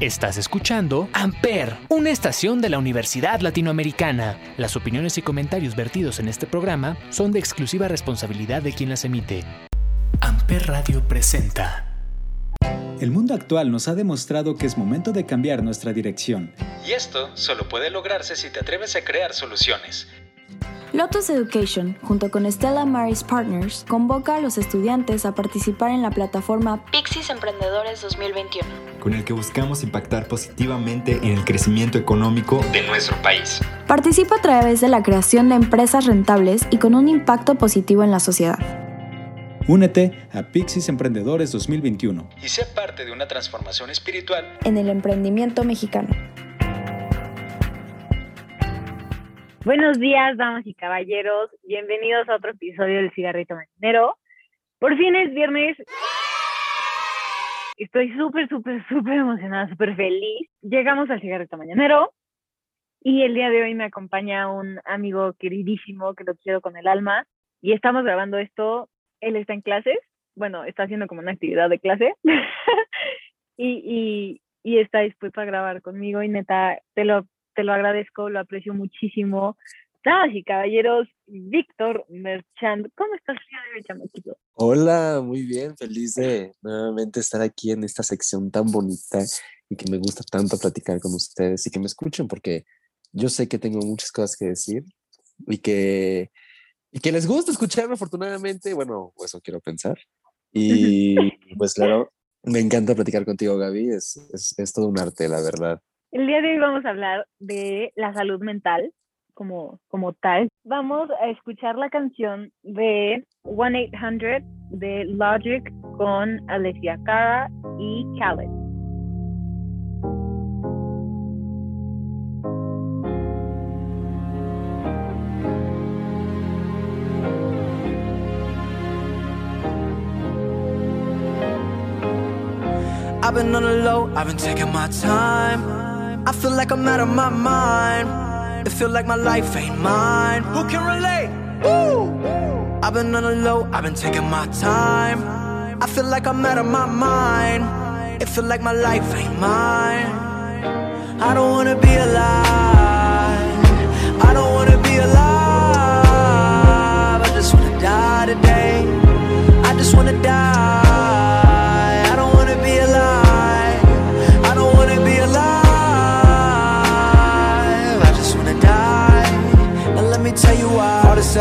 Estás escuchando Amper, una estación de la Universidad Latinoamericana. Las opiniones y comentarios vertidos en este programa son de exclusiva responsabilidad de quien las emite. Amper Radio presenta. El mundo actual nos ha demostrado que es momento de cambiar nuestra dirección. Y esto solo puede lograrse si te atreves a crear soluciones. Lotus Education, junto con Stella Maris Partners, convoca a los estudiantes a participar en la plataforma Pixis Emprendedores 2021, con el que buscamos impactar positivamente en el crecimiento económico de nuestro país. Participa a través de la creación de empresas rentables y con un impacto positivo en la sociedad. Únete a Pixis Emprendedores 2021 y sé parte de una transformación espiritual en el emprendimiento mexicano. Buenos días, damas y caballeros. Bienvenidos a otro episodio del Cigarrito Mañanero. Por fin es viernes. Estoy súper, súper, súper emocionada, súper feliz. Llegamos al Cigarrito Mañanero y el día de hoy me acompaña un amigo queridísimo que lo quiero con el alma y estamos grabando esto. Él está en clases, bueno, está haciendo como una actividad de clase y, y, está dispuesto a grabar conmigo y neta, te lo te lo agradezco, lo aprecio muchísimo. Damas y caballeros, Víctor Merchand, ¿cómo estás, chamaquito? Hola, muy bien, feliz de nuevamente estar aquí en esta sección tan bonita y que me gusta tanto platicar con ustedes y que me escuchen porque yo sé que tengo muchas cosas que decir y que, y que les gusta escucharme afortunadamente, bueno, eso quiero pensar. Y pues claro, me encanta platicar contigo, Gaby, es, es, es todo un arte, la verdad. El día de hoy vamos a hablar de la salud mental como, como tal. Vamos a escuchar la canción de 1-800 de Logic con Alessia Cara y Khaled. I've been on the low, I've been taking my time. I feel like I'm out of my mind. It feel like my life ain't mine. Who can relate? Woo! I've been on the low, I've been taking my time. I feel like I'm out of my mind. It feel like my life ain't mine. I don't wanna be alive. I don't wanna be alive. I just wanna die today. I just wanna die.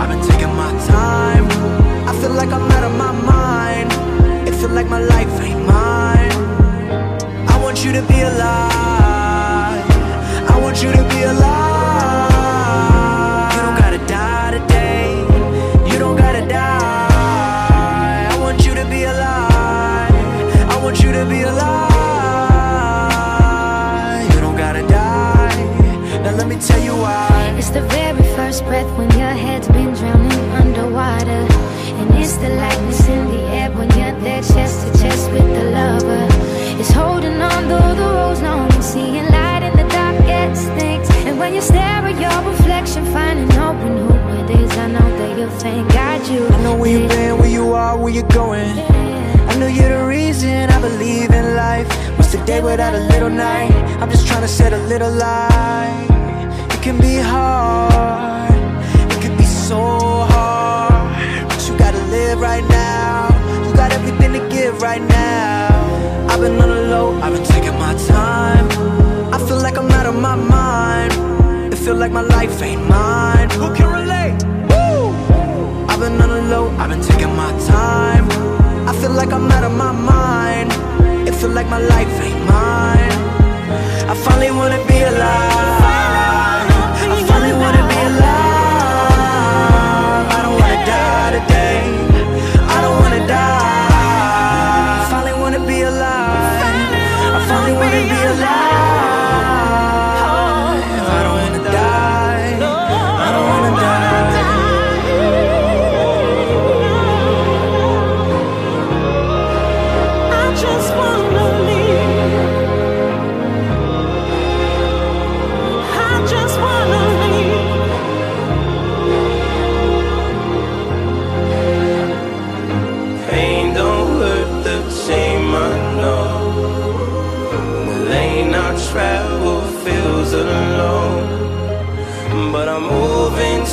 I've been taking my time. I feel like I'm out of my mind. It feel like my life ain't mine. I want you to be alive. I want you to be alive. You don't gotta die today. You don't gotta die. I want you to be alive. I want you to be alive. You don't gotta die. Now let me tell you why. It's the very first breath when your head's been drowning underwater. And it's the lightness in the air when you're there chest to chest with the lover. It's holding on though the road's long and seeing light in the darkest things. And when you stare at your reflection finding hope in who it is I know that you'll thank God you. I know where you've been, where you are, where you're going. I know you're the reason I believe in life. What's the day without a little night? I'm just trying to set a little light can be hard. It can be so hard. But you gotta live right now. You got everything to give right now. I've been on the low, I've been taking my time. I feel like I'm out of my mind. It feel like my life ain't mine. Who can relate? Woo! I've been on the low, I've been taking my time. I feel like I'm out of my mind. It feel like my life ain't mine. I finally wanna be alive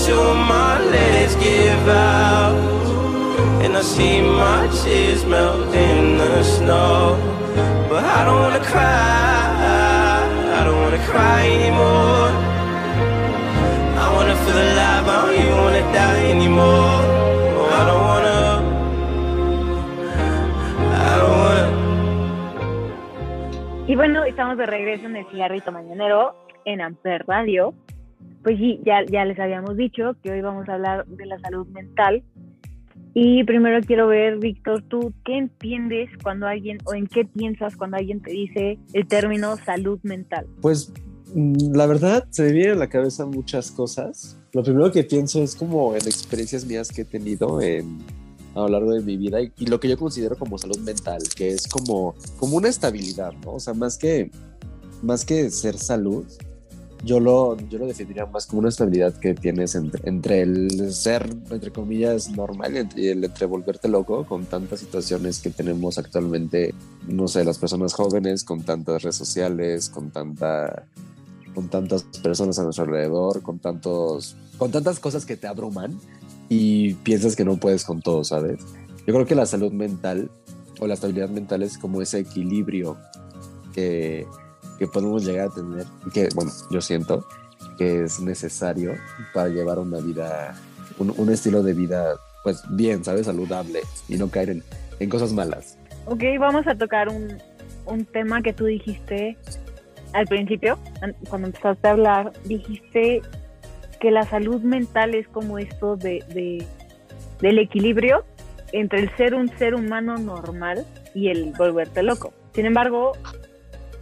soon my legs give out. And I see my tears melt in the snow. But I don't wanna cry, I don't wanna cry anymore. I wanna feel alive, I don't even wanna die anymore. Oh, I don't wanna. Y bueno, estamos de regreso en el cigarrito mañanero en Amper Radio. Pues sí, ya, ya les habíamos dicho que hoy vamos a hablar de la salud mental. Y primero quiero ver, Víctor, tú, ¿qué entiendes cuando alguien, o en qué piensas cuando alguien te dice el término salud mental? Pues mm, la verdad, se me vienen a la cabeza muchas cosas. Lo primero que pienso es como en experiencias mías que he tenido en, a lo largo de mi vida y, y lo que yo considero como salud mental, que es como, como una estabilidad, ¿no? O sea, más que, más que ser salud, yo lo, yo lo definiría más como una estabilidad que tienes entre, entre el ser, entre comillas, normal y entre- el entre volverte loco con tantas situaciones que tenemos actualmente, no sé, las personas jóvenes, con tantas redes sociales, con tanta con tantas personas a nuestro alrededor, con tantos, con tantas cosas que te abruman y piensas que no puedes con todo, ¿sabes? Yo creo que la salud mental o la estabilidad mental es como ese equilibrio que, que podemos llegar a tener que, bueno, yo siento que es necesario para llevar una vida, un, un estilo de vida, pues bien, ¿sabes? Saludable y no caer en, en cosas malas. Ok, vamos a tocar un, un tema que tú dijiste al principio, an- cuando empezaste a hablar, dijiste que la salud mental es como esto de, de- del equilibrio entre el ser un ser humano normal y el volverte loco. Sin embargo,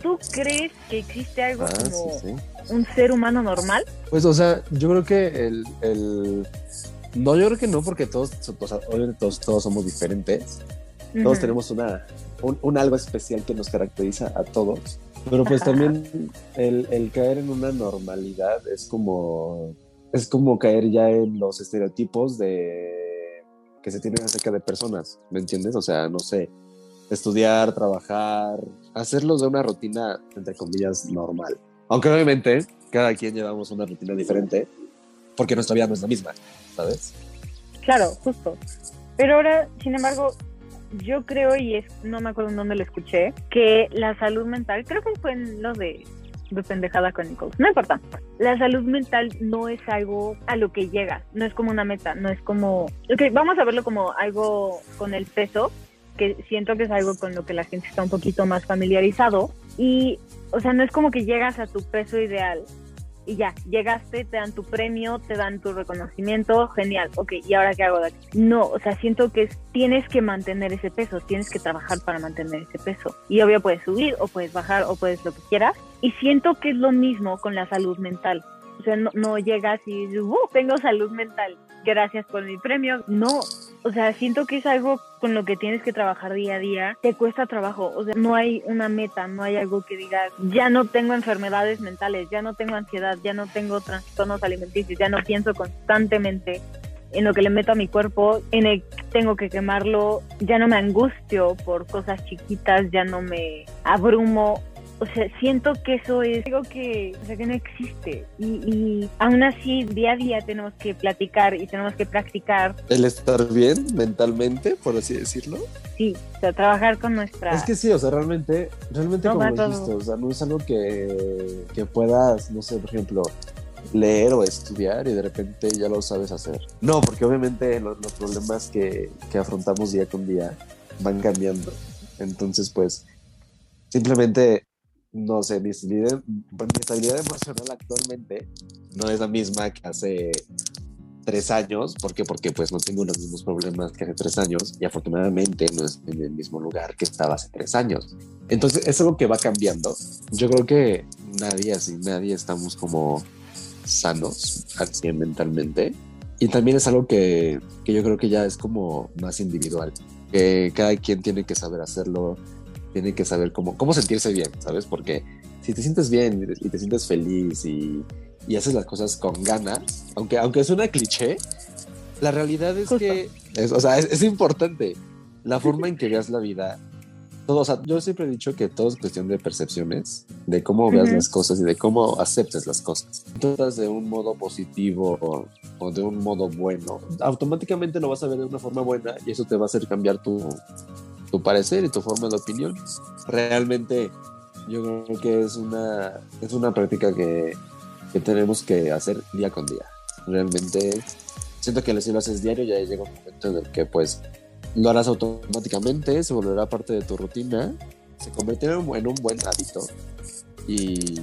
¿tú crees que existe algo Ah, como sí, sí. un ser humano normal? Pues, o sea, yo creo que el, el- No, yo creo que no, porque todos, o sea, obviamente todos, todos somos diferentes. Todos tenemos una, un, un algo especial que nos caracteriza a todos. Pero pues también el, el caer en una normalidad es como... Es como caer ya en los estereotipos de... que se tienen acerca de personas, ¿me entiendes? O sea, no sé, estudiar, trabajar, hacerlos de una rutina, entre comillas, normal. Aunque obviamente cada quien llevamos una rutina diferente, porque nuestra vida no es la misma, ¿sabes? Claro, justo. Pero ahora, sin embargo, yo creo, y es, no me acuerdo en dónde lo escuché, que la salud mental, creo que fue en lo de, de pendejada con Nichols, no importa. La salud mental no es algo a lo que llegas, no es como una meta, no es como, ok, vamos a verlo como algo con el peso, que siento que es algo con lo que la gente está un poquito más familiarizado. Y, o sea, no es como que llegas a tu peso ideal y ya, llegaste, te dan tu premio, te dan tu reconocimiento, genial, ok, ¿y ahora qué hago de aquí? No, o sea, siento que es- tienes que mantener ese peso, tienes que trabajar para mantener ese peso. Y obvio puedes subir o puedes bajar o puedes lo que quieras. Y siento que es lo mismo con la salud mental. O sea, no, no llegas y "Uh, tengo salud mental, gracias por mi premio. No, o sea, siento que es algo con lo que tienes que trabajar día a día. Te cuesta trabajo, o sea, no hay una meta, no hay algo que digas, ya no tengo enfermedades mentales, ya no tengo ansiedad, ya no tengo trastornos alimenticios, ya no pienso constantemente en lo que le meto a mi cuerpo, en el tengo que quemarlo, ya no me angustio por cosas chiquitas, ya no me abrumo. O sea, siento que eso es algo que, o sea, que no existe. Y, y aún así, día a día tenemos que platicar y tenemos que practicar. El estar bien mentalmente, por así decirlo. Sí, o sea, trabajar con nuestra... Es que sí, o sea, realmente, realmente No, como todo. dijiste, o sea, no es algo que, que puedas, no sé, por ejemplo, leer o estudiar y de repente ya lo sabes hacer. No, porque obviamente lo- los, problemas que, que afrontamos día con día van cambiando. Entonces, pues, simplemente, no sé, mi mi estabilidad emocional actualmente no es la misma que hace tres años. ¿Por qué? Porque pues no tengo los mismos problemas que hace tres años y afortunadamente no estoy en el mismo lugar que estaba hace tres años. Entonces es algo que va cambiando. Yo creo que nadie así, nadie estamos como sanos 100 mentalmente. Y también es algo que, que yo creo que ya es como más individual. Cada quien tiene que saber hacerlo, tiene que saber cómo, cómo sentirse bien, ¿sabes? Porque si te sientes bien y te, sientes feliz y, y haces las cosas con ganas, aunque, aunque es una cliché, la realidad es que, es, o sea, es, es importante la forma en que veas la vida. todo, o sea, yo siempre he dicho que todo es cuestión de percepciones, de cómo veas Ujú. las cosas y de cómo aceptes las cosas. Tú estás de un modo positivo o, o de un modo bueno, automáticamente lo vas a ver de una forma buena y eso te va a hacer cambiar tu, tu parecer y tu forma de opinión. Realmente yo creo que es una, es una práctica que, que tenemos que hacer día con día. Realmente siento que si lo haces diario ya llega un momento en el que pues lo harás automáticamente, se volverá parte de tu rutina, se convertirá en un, en un buen hábito y